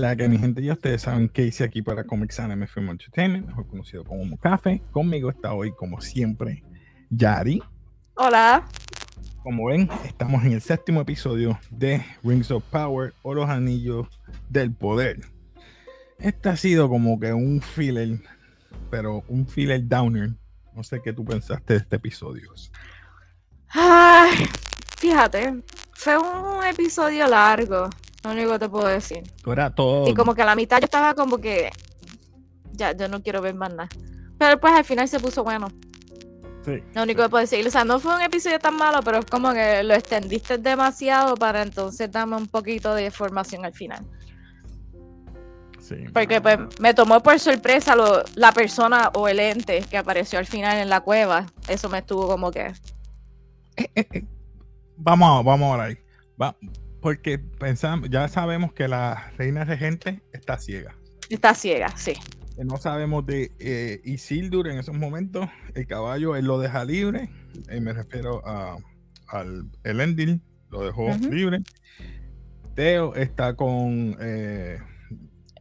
la que mi gente ya ustedes saben que hice aquí para Comics Anime Film Entertainment, mejor conocido como Café. Conmigo está hoy, como siempre, Yari. Hola. Como ven, estamos en el séptimo episodio de Rings of Power o los Anillos del Poder. Este ha sido como que un filler, pero un filler downer. No sé qué tú pensaste de este episodio. Ay, fíjate, fue un episodio largo. Lo único que te puedo decir. Era todo. Y como que a la mitad yo estaba como que. Ya, yo no quiero ver más nada. Pero pues al final se puso bueno. Sí. Lo único que puedo decir. O sea, no fue un episodio tan malo, pero es como que lo extendiste demasiado para entonces darme un poquito de información al final. Sí. Porque pues me tomó por sorpresa lo, la persona o el ente que apareció al final en la cueva. Eso me estuvo como que. Eh, eh, eh. Vamos, vamos ahora ahí. Va, porque pensamos, ya sabemos que la reina regente está ciega. Está ciega, sí. No sabemos de eh, Isildur en esos momentos. El caballo él lo deja libre. Me refiero a, al Elendil, lo dejó libre. Teo está con eh,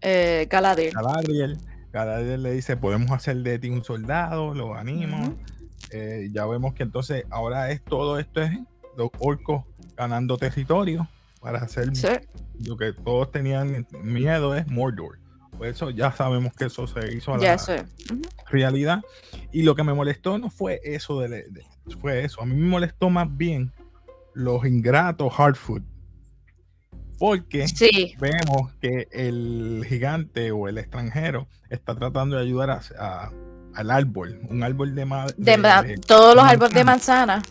Eh, Galadriel. Galadriel. Galadriel le dice: Podemos hacer de ti un soldado, lo animo. Eh, ya vemos que entonces ahora es todo esto es los orcos ganando territorio para hacer Sí. lo que todos tenían miedo es Mordor. Por eso ya sabemos que eso se hizo a la realidad. Y lo que me molestó no fue eso de, de- fue eso. A mí me molestó más bien los ingratos Hardfoot. Porque vemos que el gigante o el extranjero está tratando de ayudar a- a- al árbol, un árbol de, De todos los árboles de manzana.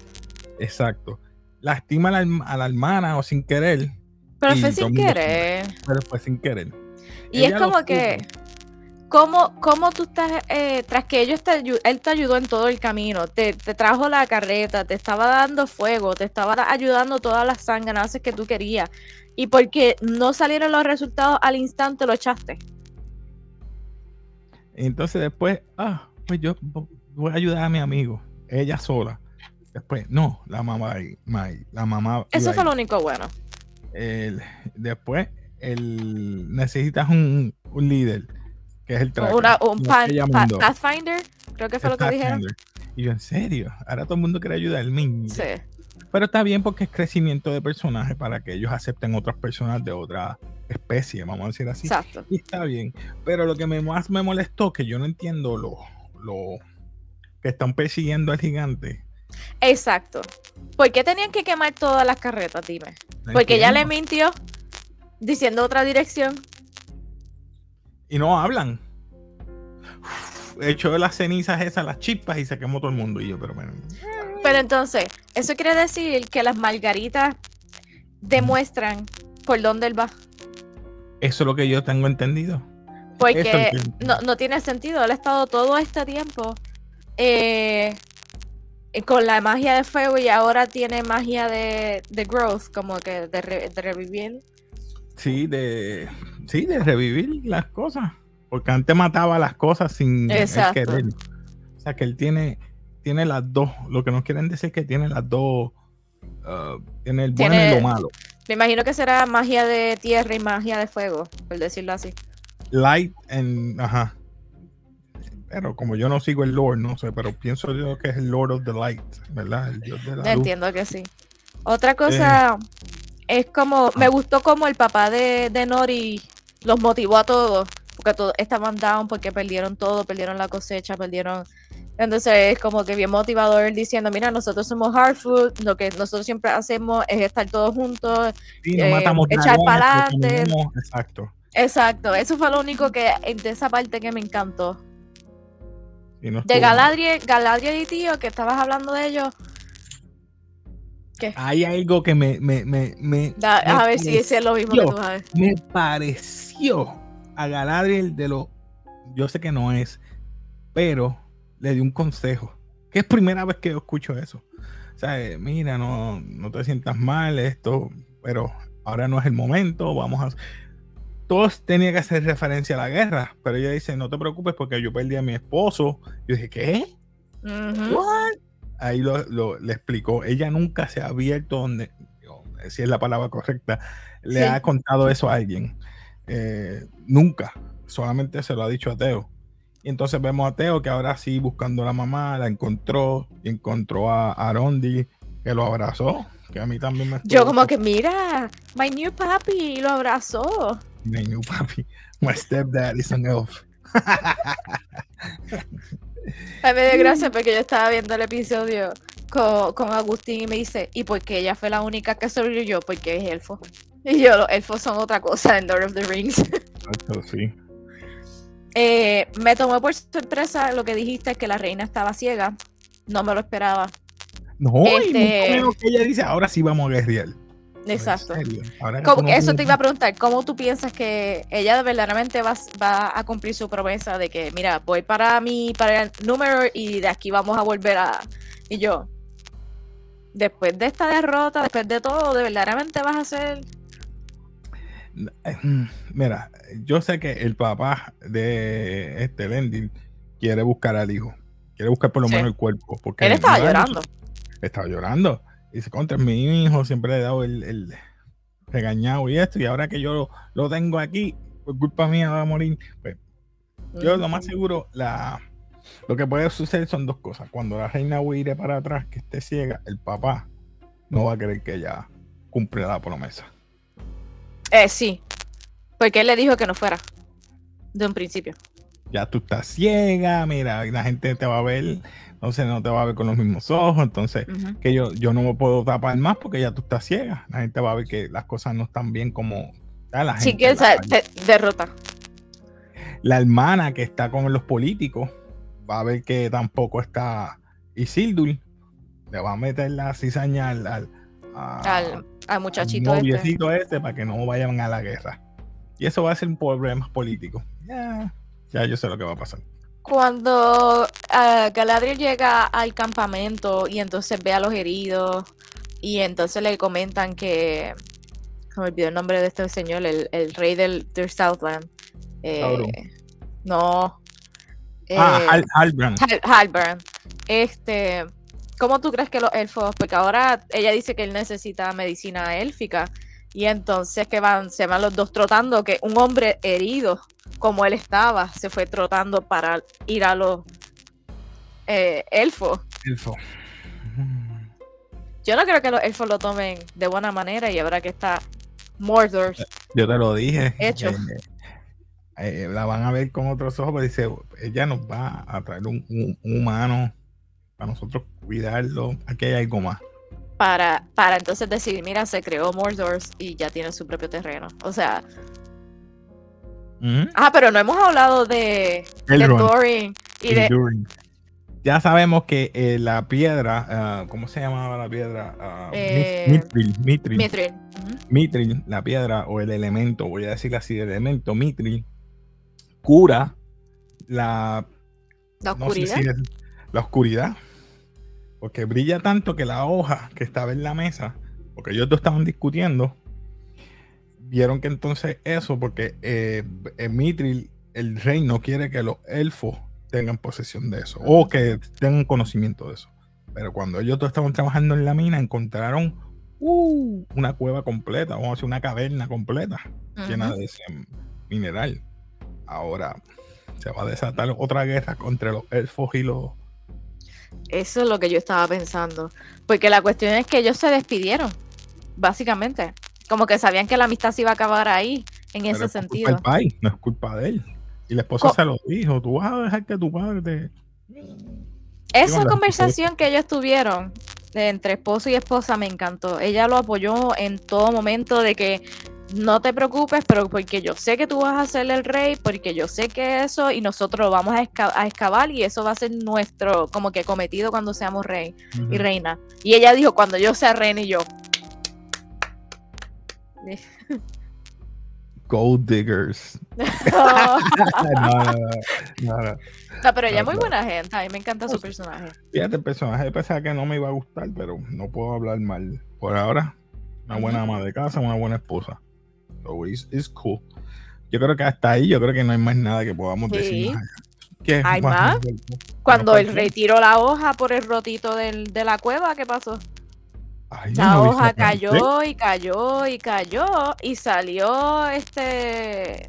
Exacto. Lastima a la, herma- a la hermana o sin querer, Pero fue sin mundo querer. pero fue sin querer. Y es Ella como que. ¿cómo, cómo tú estás, eh, tras que ellos te, él te ayudó en todo el camino, te, te trajo la carreta, te estaba dando fuego, te estaba da- ayudando todas las sangranas que tú querías, y porque no salieron los resultados al instante lo echaste. Entonces después, ah, pues yo vo- voy a ayudar a mi amigo, ella sola. Después, no, la mamá, la mamá. Eso fue lo único bueno. El- después, el, necesitas un, un líder, que es el tracker. Una- un Pathfinder, creo que fue el lo que dijeron. Y yo, en serio, ahora todo el mundo quiere ayudar al niño. Sí, Pero está bien porque es crecimiento de personajes para que ellos acepten otras personas de otra especie, vamos a decir así. exacto. Y está bien. Pero lo que me, más me molestó, que yo no entiendo lo, lo que están persiguiendo al gigante. Exacto. ¿Por qué tenían que quemar todas las carretas? Dime. No Porque ella le mintió diciendo otra dirección. Y no hablan. Echó las cenizas esas, las chispas y se quemó todo el mundo. Y yo, pero bueno. Pero entonces, eso quiere decir que las margaritas demuestran por dónde él va. Eso es lo que yo tengo entendido. Porque no, no tiene sentido. Él ha estado todo este tiempo eh, con la magia de fuego y ahora tiene magia de, de growth, como que de, re- de revivir. Sí, de, sí, de revivir las cosas. Porque antes mataba las cosas sin Exacto. querer. O sea que él tiene, tiene las dos. Lo que nos quieren decir es que tiene las dos. ah, tiene el bueno y lo malo. Me imagino que será magia de tierra y magia de fuego, por decirlo así. Light and. Ajá. Pero como yo no sigo el Lord, no sé, pero pienso yo que es el Lord of the Light, ¿verdad? El Dios de la luz. Entiendo que sí. Otra cosa es como, me gustó como el papá de, de Nori los motivó a todos, porque todos estaban down porque perdieron todo, perdieron la cosecha, perdieron... Entonces es como que bien motivador diciendo, mira, nosotros somos hard food, lo que nosotros siempre hacemos es estar todos juntos. Sí, no eh, matamos echar pero caminamos- Exacto. Exacto, eso fue lo único que de esa parte que me encantó. Y no De. Galadriel, Galadriel y tío, que estabas hablando de ellos. ¿Qué? Hay algo que me. me, me, me Da- a ver si es lo mismo que tú sabes. me pareció a Galadriel de lo. Yo sé que no es, pero le di un consejo. Que es primera vez que yo escucho eso. O sea, eh, mira, no, no te sientas mal, esto, pero ahora no es el momento, vamos a. Todos tenían que hacer referencia a la guerra, pero ella dice, no te preocupes porque yo perdí a mi esposo. Yo dije, ¿qué? Ujú. What? Ahí lo, lo- le explicó. Ella nunca se ha abierto donde, si es la palabra correcta, le Sí. ha contado eso a alguien. eh, nunca, solamente se lo ha dicho a Teo. Y entonces vemos a Teo que ahora sí, buscando a la mamá, la encontró, y encontró a Arondi, que lo abrazó, que a mí también me... Yo como que, mira, my new papi, lo abrazó. New papi, my stepdad is an elf. A mí me dio gracia porque yo estaba viendo el episodio con, con, Agustín y me dice, ¿y por qué ella fue la única que sobrevivió? Porque es elfo. Y yo, los elfos son otra cosa en Lord of the Rings. sí. Eh, me tomó por sorpresa lo que dijiste, que la reina estaba ciega. No me lo esperaba. No, este... y que ella dice, ahora sí vamos a guerrear. Exacto. eso te iba a preguntar, ¿cómo tú piensas que ella verdaderamente va, va, a cumplir su promesa de que, mira, voy para mi, para el número y de aquí vamos a volver a... Y yo, después de esta derrota, después de todo, ¿de verdaderamente vas a hacer...? Mm, mira, yo sé que el papá de este Lending quiere buscar al hijo, quiere buscar por lo menos el cuerpo. Porque Él estaba llorando. Estaba llorando dice, contra mi hijo, siempre le he dado el, regañado y esto, y ahora que yo lo, tengo aquí, por culpa mía va a morir. Pues, yo lo más seguro, la, lo que puede suceder son dos cosas. Cuando la reina huire para atrás, que esté ciega, el papá no va a querer que ella cumpla la promesa. Eh, sí, porque él le dijo que no fuera de un principio. Ya tú estás ciega, mira, la gente te va a ver entonces no te va a ver con los mismos ojos, entonces que yo, yo no me puedo tapar más porque ya tú estás ciega, la gente va a ver que las cosas no están bien como la sí, que derrota. La hermana que está con los políticos va a ver que tampoco está Isildur, le va a meter la cizaña al, al, al, muchachito al este. este. para que no vayan a la guerra. Y eso va a ser un problema político. Ya, ya yo sé lo que va a pasar. Cuando uh, Galadriel llega al campamento y entonces ve a los heridos y entonces le comentan que me olvidó el nombre de este señor, el, rey del, Southland. Eh, no. ah, eh, Halbrand. Halbrand. Este, ¿cómo tú crees que los elfos? Porque ahora ella dice que él necesita medicina élfica y entonces que van, se van los dos trotando, que un hombre herido como él estaba, se fue trotando para ir a los eh, elfos. Elfo. Yo no creo que los elfos lo tomen de buena manera y ahora que está Mordor. Yo te lo dije. Hecho. Eh, eh, la van a ver con otros ojos, pero dice, ella nos va a traer un, humano para nosotros cuidarlo. Aquí hay algo más. Para, para entonces decir, mira, se creó Mordor y ya tiene su propio terreno. O sea, Ah, pero no hemos hablado de, de y de. Ya sabemos que eh, la piedra, ah, ¿cómo se llamaba la piedra? Uh, mitril, mitril. Mitril. la piedra o el elemento, voy a decir así, el elemento mitril, cura la, la oscuridad. la oscuridad. Porque brilla tanto que la hoja que estaba en la mesa, porque ellos dos estaban discutiendo, vieron que entonces eso, porque eh, Mitril, el rey, no quiere que los elfos tengan posesión de eso o que tengan conocimiento de eso. Pero cuando ellos estaban trabajando en la mina, encontraron uh, una cueva completa, vamos a decir, una caverna completa llena de ese mineral. Ahora se va a desatar otra guerra contra los elfos y los. Eso es lo que yo estaba pensando. Porque la cuestión es que ellos se despidieron, básicamente. Como que sabían que la amistad se iba a acabar ahí, en ese sentido. Es culpa no es culpa de él. Y la esposa se lo dijo, tú vas a dejar que tu padre te... Esa conversación que ellos tuvieron entre esposo y esposa me encantó. Ella lo apoyó en todo momento de que no te preocupes, pero porque yo sé que tú vas a ser el rey, porque yo sé que eso y nosotros lo vamos a, excavar y eso va a ser nuestro como que cometido cuando seamos rey y reina. Y ella dijo, cuando yo sea reina y yo, Gold diggers. no, no, no, pero ella es muy buena gente. A mí me encanta su personaje. Fíjate, el personaje pensaba que no me iba a gustar, pero no puedo hablar mal. Por ahora, una buena ama de casa, una buena esposa. Cool. Yo creo que hasta ahí, yo creo que no hay más nada que podamos decir. ¿Qué? ¿Hay más? Cuando él retiró la hoja por el rotito del, de la cueva, ¿qué pasó? la hoja cayó y cayó y cayó y salió este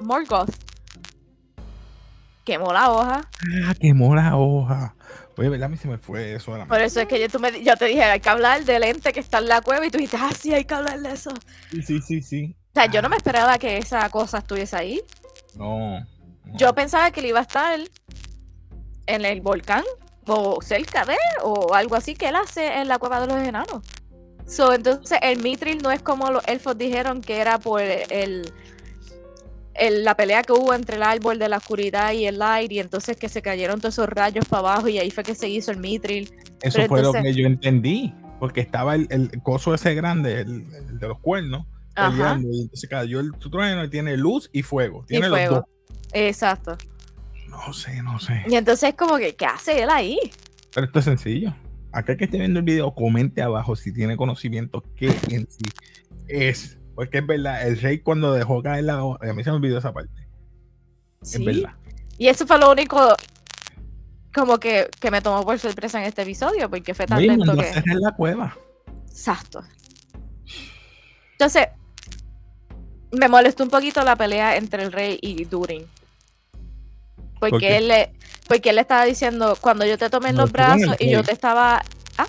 Morgoth. Quemó la hoja. Ah, quemó la hoja. Oye, ¿verdad? A mí se me fue eso. Por eso es que yo, tú me, yo te dije, hay que hablar del ente que está en la cueva y tú dijiste, ah, sí, hay que hablar de eso. Sí, sí, sí, sí. O sea, yo no me esperaba que esa cosa estuviese ahí. No. Yo pensaba que le iba a estar en el volcán o cerca de o algo así que él hace en la cueva de los enanos. So, entonces el Mitril no es como los elfos dijeron que era por el, la pelea que hubo entre el árbol de la oscuridad y el light y entonces que se cayeron todos esos rayos para abajo y ahí fue que se hizo el Mitril. Eso fue lo que yo entendí, porque estaba el, el coso ese grande, el, de los cuernos, y entonces cayó el trueno y tiene luz y fuego. Tiene fuego. Exacto. No sé, no sé. Y entonces como que, ¿qué hace él ahí? Pero esto es sencillo. Acá que esté viendo el video, comente abajo si tiene conocimiento qué en sí es. Porque es verdad, el rey cuando dejó caer la hoja, a mí se me olvidó esa parte. Es verdad. Y eso fue lo único como que, que, me tomó por sorpresa en este episodio, porque fue tan Oye, lento que... en la cueva. Exacto. Entonces, me molestó un poquito la pelea entre el rey y Durin. Porque él le, porque él le estaba diciendo, cuando yo te tomé en los brazos y yo te estaba. ¿Ah?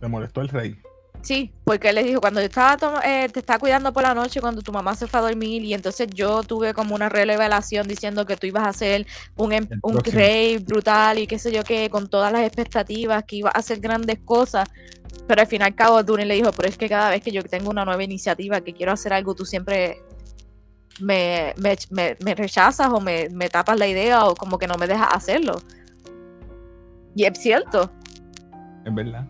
Me molestó el rey. Sí, porque él le dijo, cuando yo estaba eh, te estaba cuidando por la noche, cuando tu mamá se fue a dormir, y entonces yo tuve como una revelación diciendo que tú ibas a ser un, em, un rey brutal y qué sé yo qué, con todas las expectativas, que ibas a hacer grandes cosas. Pero al fin y al cabo, Durin le dijo, pero es que cada vez que yo tengo una nueva iniciativa, que quiero hacer algo, tú siempre me, me, rechazas o me, tapas la idea o como que no me dejas hacerlo. Y es cierto. Es verdad.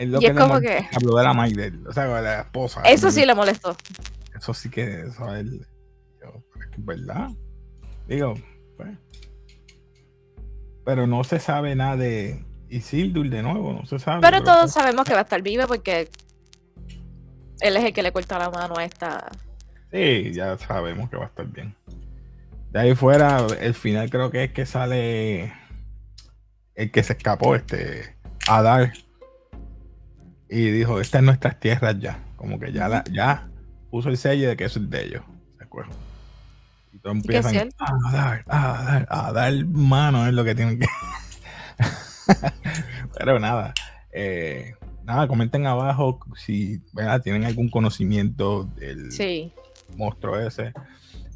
Es lo y que es como que. Habló de la madre o sea, de la esposa. Eso sí le molestó. Eso sí que. Eso es, verdad. Digo, pues. Pero no se sabe nada de Isildur de nuevo, no se sabe. Pero, todos pues sabemos que va a estar viva porque él es el que le corta la mano a esta Sí, ya sabemos que va a estar bien. De ahí fuera, el final creo que es que sale el que se escapó, este, Adar. Y dijo, esta es nuestras tierras ya. Como que ya, la, ya puso el sello de que eso es de ellos. ¿De acuerdo? Y todos empiezan a dar, a dar, a dar mano es lo que tienen que. Pero nada. Eh, nada, comenten abajo si tienen algún conocimiento del, sí monstruo ese.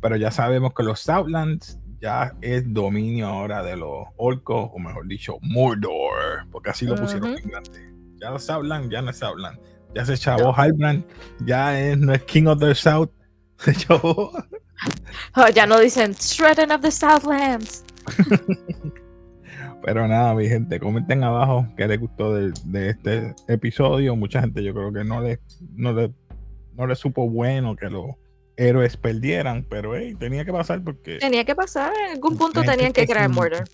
Pero ya sabemos que los Southlands ya es dominio ahora de los orcos, o mejor dicho, Mordor, porque así lo pusieron en grande. Ya los Southlands ya no es Southland. Ya se chavó no. ya es, no es King of the South. Se chavó. Oh, ya no dicen Shredding of the Southlands. Pero nada, mi gente, comenten abajo qué les gustó de, de, este episodio. Mucha gente yo creo que no le, no le, no le supo bueno que lo héroes perdieran, pero hey, tenía que pasar porque. Tenía que pasar, en algún punto tenían que crear Murder.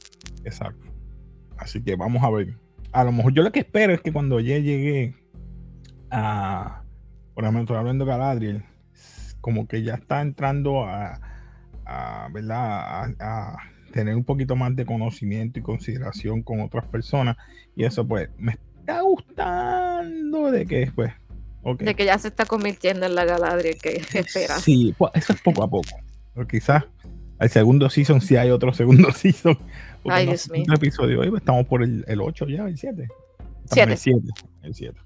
Exacto. Así que vamos a ver. A lo mejor yo lo que espero es que cuando ya llegue a. Por ejemplo, estoy hablando de Galadriel, como que ya está entrando a. a ¿Verdad? A, tener un poquito más de conocimiento y consideración con otras personas. Y eso, pues, me está gustando de que, pues, de que ya se está convirtiendo en la Galadriel que espera. Sí, pues, eso es poco a poco. O quizás al segundo season, si hay otro segundo season. Ay, Dios mío. episodio. Hoy pues, estamos por el, el 8 ya, el 7. 7. El 7. El 7.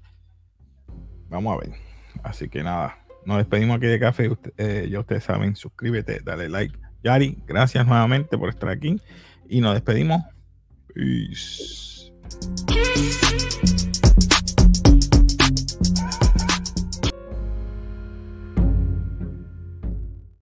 Vamos a ver. Así que nada, nos despedimos aquí de café. eh, ya ustedes saben, suscríbete, dale like. Yari, gracias nuevamente por estar aquí. Y nos despedimos. Peace.